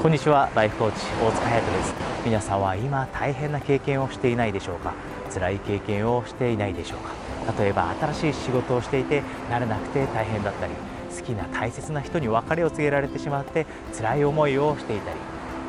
こんにちは。ライフコーチ大塚隼人です。皆さんは今大変な経験をしていないでしょうか？辛い経験をしていないでしょうか？例えば新しい仕事をしていて慣れなくて大変だったり好きな大切な人に別れを告げられてしまって辛い思いをしていたり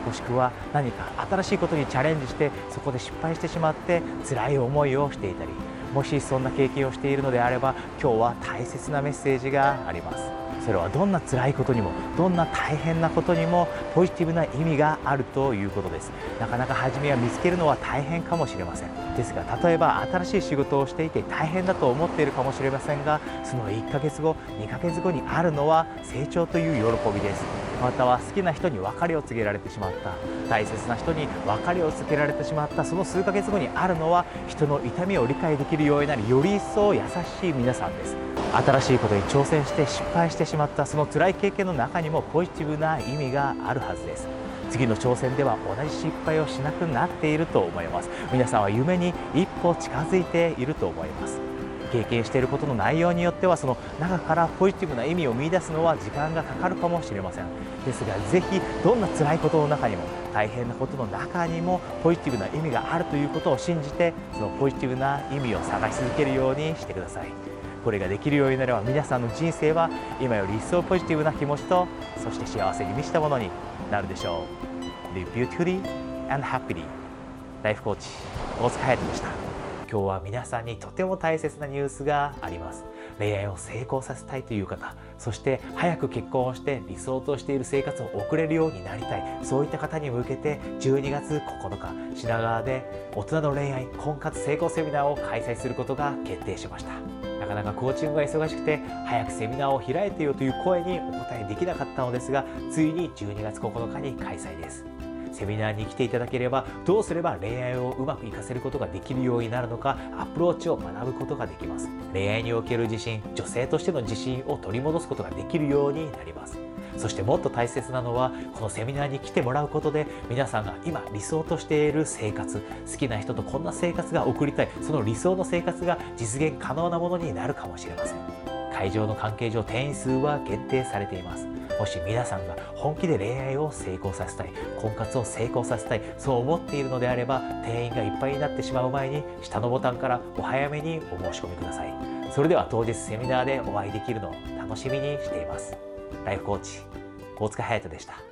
もしくは何か新しいことにチャレンジしてそこで失敗してしまって辛い思いをしていたりもしそんな経験をしているのであれば今日は大切なメッセージがあります。それはどんな辛いことにもどんな大変なことにもポジティブな意味があるということです。なかなか初めは見つけるのは大変かもしれません。ですが例えば新しい仕事をしていて大変だと思っているかもしれませんがその1ヶ月後2ヶ月後にあるのは成長という喜びです。または好きな人に別れを告げられてしまった。大切な人に別れを告げられてしまったその数ヶ月後にあるのは人の痛みを理解できるようになりより一層優しい皆さんです。新しいことに挑戦して失敗してしまったその辛い経験の中にもポジティブな意味があるはずです。次の挑戦では同じ失敗をしなくなっていると思います。皆さんは夢に一歩近づいていると思います。経験していることの内容によってはその中からポジティブな意味を見出すのは時間がかかるかもしれません。ですがぜひどんな辛いことの中にも大変なことの中にもポジティブな意味があるということを信じてそのポジティブな意味を探し続けるようにしてください。これができるようになれば皆さんの人生は今より一層ポジティブな気持ちとそして幸せに満ちたものになるでしょう。Live beautifully and happily ライフコーチ大塚隼人でした。今日は皆さんにとても大切なニュースがあります。恋愛を成功させたいという方そして早く結婚をして理想としている生活を送れるようになりたいそういった方に向けて12月9日品川で大人の恋愛婚活成功セミナーを開催することが決定しました。なかなかコーチングが忙しくて早くセミナーを開いてよという声にお答えできなかったのですがついに12月9日に開催です。セミナーに来ていただければどうすれば恋愛をうまくいかせることができるようになるのかアプローチを学ぶことができます。恋愛における自信女性としての自信を取り戻すことができるようになります。そしてもっと大切なのはこのセミナーに来てもらうことで皆さんが今理想としている生活好きな人とこんな生活が送りたいその理想の生活が実現可能なものになるかもしれません。会場の関係上定員数は限定されています。もし皆さんが本気で恋愛を成功させたい婚活を成功させたいそう思っているのであれば定員がいっぱいになってしまう前に下のボタンからお早めにお申し込みください。それでは当日セミナーでお会いできるのを楽しみにしています。ライフコーチ大塚隼人でした。